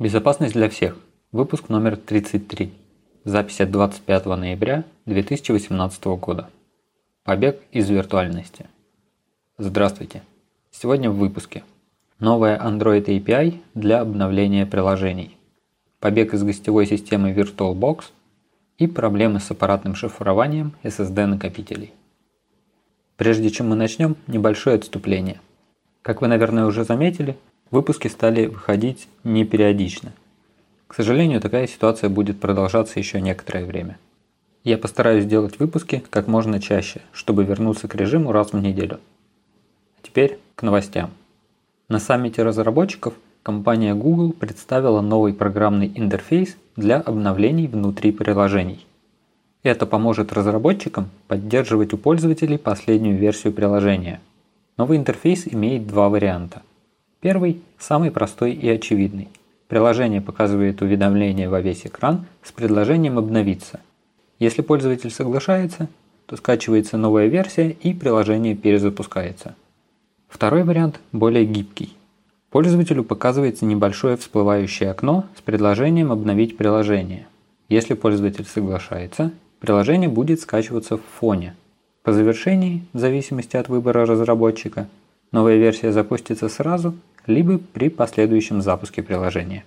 Безопасность для всех. Выпуск номер 33. Запись от 25 ноября 2018 года. Побег из виртуальности. Здравствуйте. Сегодня в выпуске. Новая Android API для обновления приложений. Побег из гостевой системы VirtualBox и проблемы с аппаратным шифрованием SSD накопителей. Прежде чем мы начнем, небольшое отступление. Как вы, наверное, уже заметили, Выпуски стали выходить не периодично. К сожалению, такая ситуация будет продолжаться еще некоторое время. Я постараюсь сделать выпуски как можно чаще, чтобы вернуться к режиму раз в неделю. А теперь к новостям. На саммите разработчиков компания Google представила новый программный интерфейс для обновлений внутри приложений. Это поможет разработчикам поддерживать у пользователей последнюю версию приложения. Новый интерфейс имеет два варианта. Первый – самый простой и очевидный. Приложение показывает уведомление во весь экран с предложением обновиться. Если пользователь соглашается, то скачивается новая версия и приложение перезапускается. Второй вариант более гибкий. Пользователю показывается небольшое всплывающее окно с предложением обновить приложение. Если пользователь соглашается, приложение будет скачиваться в фоне. По завершении, в зависимости от выбора разработчика, новая версия запустится сразу либо при последующем запуске приложения.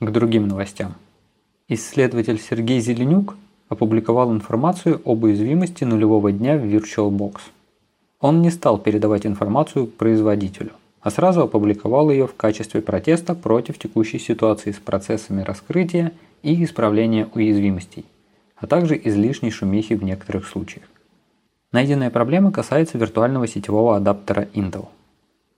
К другим новостям. Исследователь Сергей Зеленюк опубликовал информацию об уязвимости нулевого дня в VirtualBox. Он не стал передавать информацию производителю, а сразу опубликовал ее в качестве протеста против текущей ситуации с процессами раскрытия и исправления уязвимостей, а также излишней шумихи в некоторых случаях. Найденная проблема касается виртуального сетевого адаптера Intel –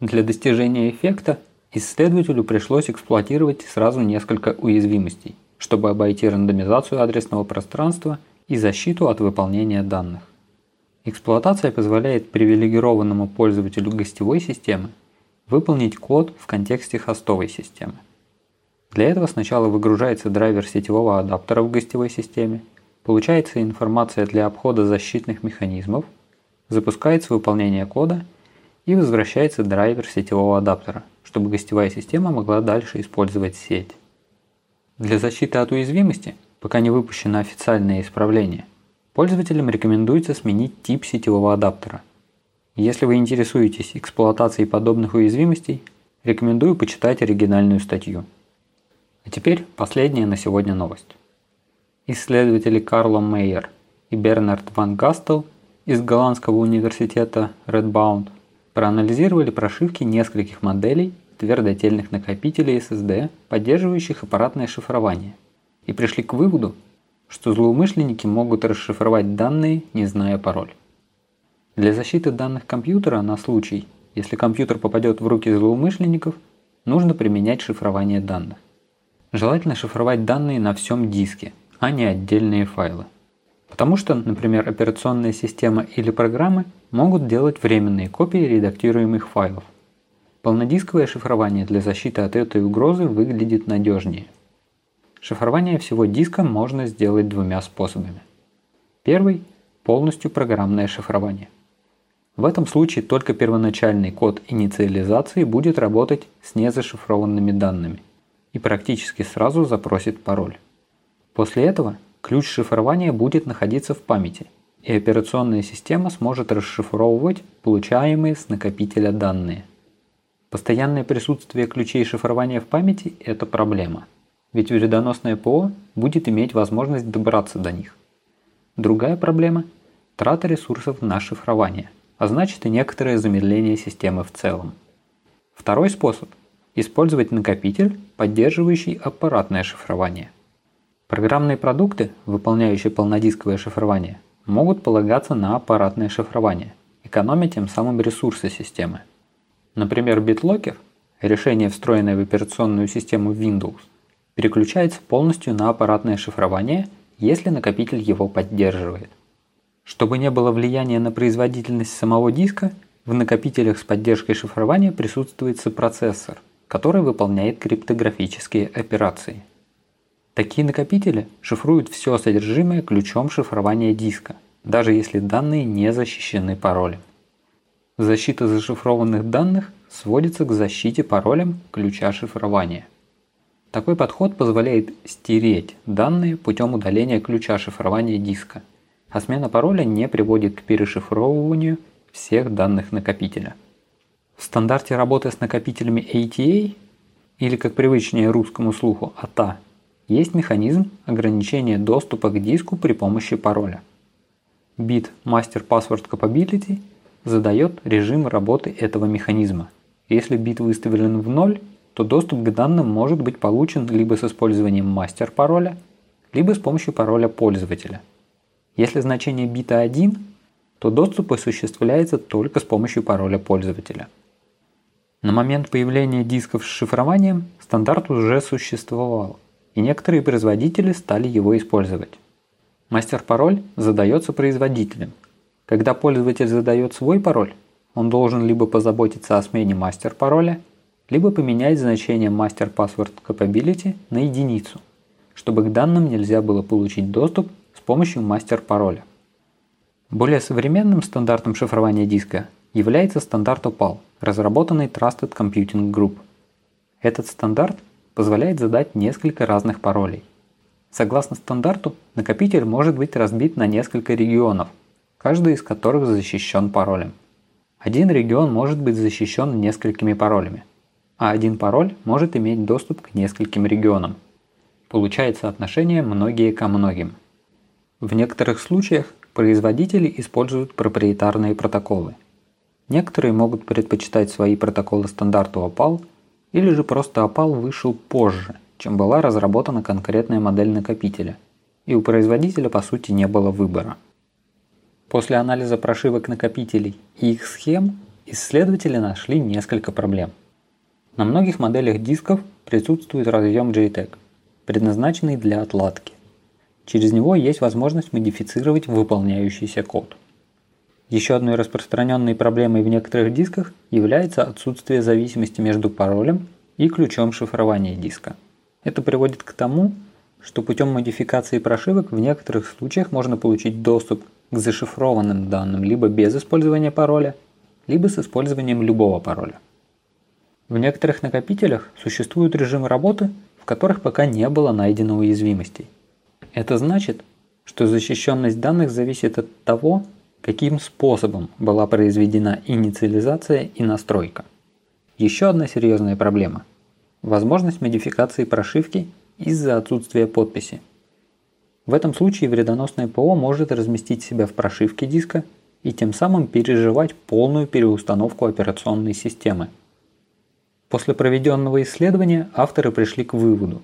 для достижения эффекта исследователю пришлось эксплуатировать сразу несколько уязвимостей, чтобы обойти рандомизацию адресного пространства и защиту от выполнения данных. Эксплуатация позволяет привилегированному пользователю гостевой системы выполнить код в контексте хостовой системы. Для этого сначала выгружается драйвер сетевого адаптера в гостевой системе, получается информация для обхода защитных механизмов, запускается выполнение кода и возвращается драйвер сетевого адаптера, чтобы гостевая система могла дальше использовать сеть. Для защиты от уязвимости, пока не выпущено официальное исправление, пользователям рекомендуется сменить тип сетевого адаптера. Если вы интересуетесь эксплуатацией подобных уязвимостей, рекомендую почитать оригинальную статью. А теперь последняя на сегодня новость. Исследователи Карло Мейер и Бернард Ван Гастел из голландского университета Redbound – Проанализировали прошивки нескольких моделей твердотельных накопителей SSD, поддерживающих аппаратное шифрование, и пришли к выводу, что злоумышленники могут расшифровать данные, не зная пароль. Для защиты данных компьютера на случай, если компьютер попадет в руки злоумышленников, нужно применять шифрование данных. Желательно шифровать данные на всем диске, а не отдельные файлы. Потому что, например, операционная система или программы могут делать временные копии редактируемых файлов. Полнодисковое шифрование для защиты от этой угрозы выглядит надежнее. Шифрование всего диска можно сделать двумя способами. Первый – полностью программное шифрование. В этом случае только первоначальный код инициализации будет работать с незашифрованными данными и практически сразу запросит пароль. После этого ключ шифрования будет находиться в памяти, и операционная система сможет расшифровывать получаемые с накопителя данные. Постоянное присутствие ключей шифрования в памяти – это проблема, ведь вредоносное ПО будет иметь возможность добраться до них. Другая проблема – трата ресурсов на шифрование, а значит и некоторое замедление системы в целом. Второй способ – использовать накопитель, поддерживающий аппаратное шифрование – Программные продукты, выполняющие полнодисковое шифрование, могут полагаться на аппаратное шифрование, экономя тем самым ресурсы системы. Например, BitLocker, решение, встроенное в операционную систему Windows, переключается полностью на аппаратное шифрование, если накопитель его поддерживает. Чтобы не было влияния на производительность самого диска, в накопителях с поддержкой шифрования присутствует сопроцессор, который выполняет криптографические операции. Такие накопители шифруют все содержимое ключом шифрования диска, даже если данные не защищены паролем. Защита зашифрованных данных сводится к защите паролем ключа шифрования. Такой подход позволяет стереть данные путем удаления ключа шифрования диска, а смена пароля не приводит к перешифровыванию всех данных накопителя. В стандарте работы с накопителями ATA, или как привычнее русскому слуху ATA, есть механизм ограничения доступа к диску при помощи пароля. Bit Master Password Capability задает режим работы этого механизма. Если бит выставлен в ноль, то доступ к данным может быть получен либо с использованием мастер-пароля, либо с помощью пароля пользователя. Если значение бита 1, то доступ осуществляется только с помощью пароля пользователя. На момент появления дисков с шифрованием стандарт уже существовал, и некоторые производители стали его использовать. Мастер-пароль задается производителем. Когда пользователь задает свой пароль, он должен либо позаботиться о смене мастер-пароля, либо поменять значение Master Password Capability на единицу, чтобы к данным нельзя было получить доступ с помощью мастер-пароля. Более современным стандартом шифрования диска является стандарт OPAL, разработанный Trusted Computing Group. Этот стандарт позволяет задать несколько разных паролей. Согласно стандарту, накопитель может быть разбит на несколько регионов, каждый из которых защищен паролем. Один регион может быть защищен несколькими паролями, а один пароль может иметь доступ к нескольким регионам. Получается отношение многие ко многим. В некоторых случаях производители используют проприетарные протоколы. Некоторые могут предпочитать свои протоколы стандарту OPAL или же просто OPAL вышел позже, чем была разработана конкретная модель накопителя, и у производителя по сути не было выбора. После анализа прошивок накопителей и их схем исследователи нашли несколько проблем. На многих моделях дисков присутствует разъем JTAG, предназначенный для отладки. Через него есть возможность модифицировать выполняющийся код. Еще одной распространенной проблемой в некоторых дисках является отсутствие зависимости между паролем и ключом шифрования диска. Это приводит к тому, что путем модификации прошивок в некоторых случаях можно получить доступ к зашифрованным данным либо без использования пароля, либо с использованием любого пароля. В некоторых накопителях существуют режимы работы, в которых пока не было найдено уязвимостей. Это значит, что защищенность данных зависит от того, каким способом была произведена инициализация и настройка. Еще одна серьезная проблема – возможность модификации прошивки из-за отсутствия подписи. В этом случае вредоносное ПО может разместить себя в прошивке диска и тем самым переживать полную переустановку операционной системы – После проведенного исследования авторы пришли к выводу,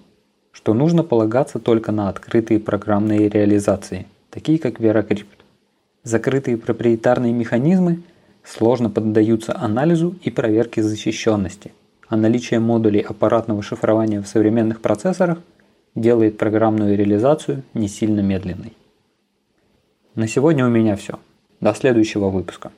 что нужно полагаться только на открытые программные реализации, такие как VeraCrypt. Закрытые проприетарные механизмы сложно поддаются анализу и проверке защищенности, а наличие модулей аппаратного шифрования в современных процессорах делает программную реализацию не сильно медленной. На сегодня у меня все. До следующего выпуска.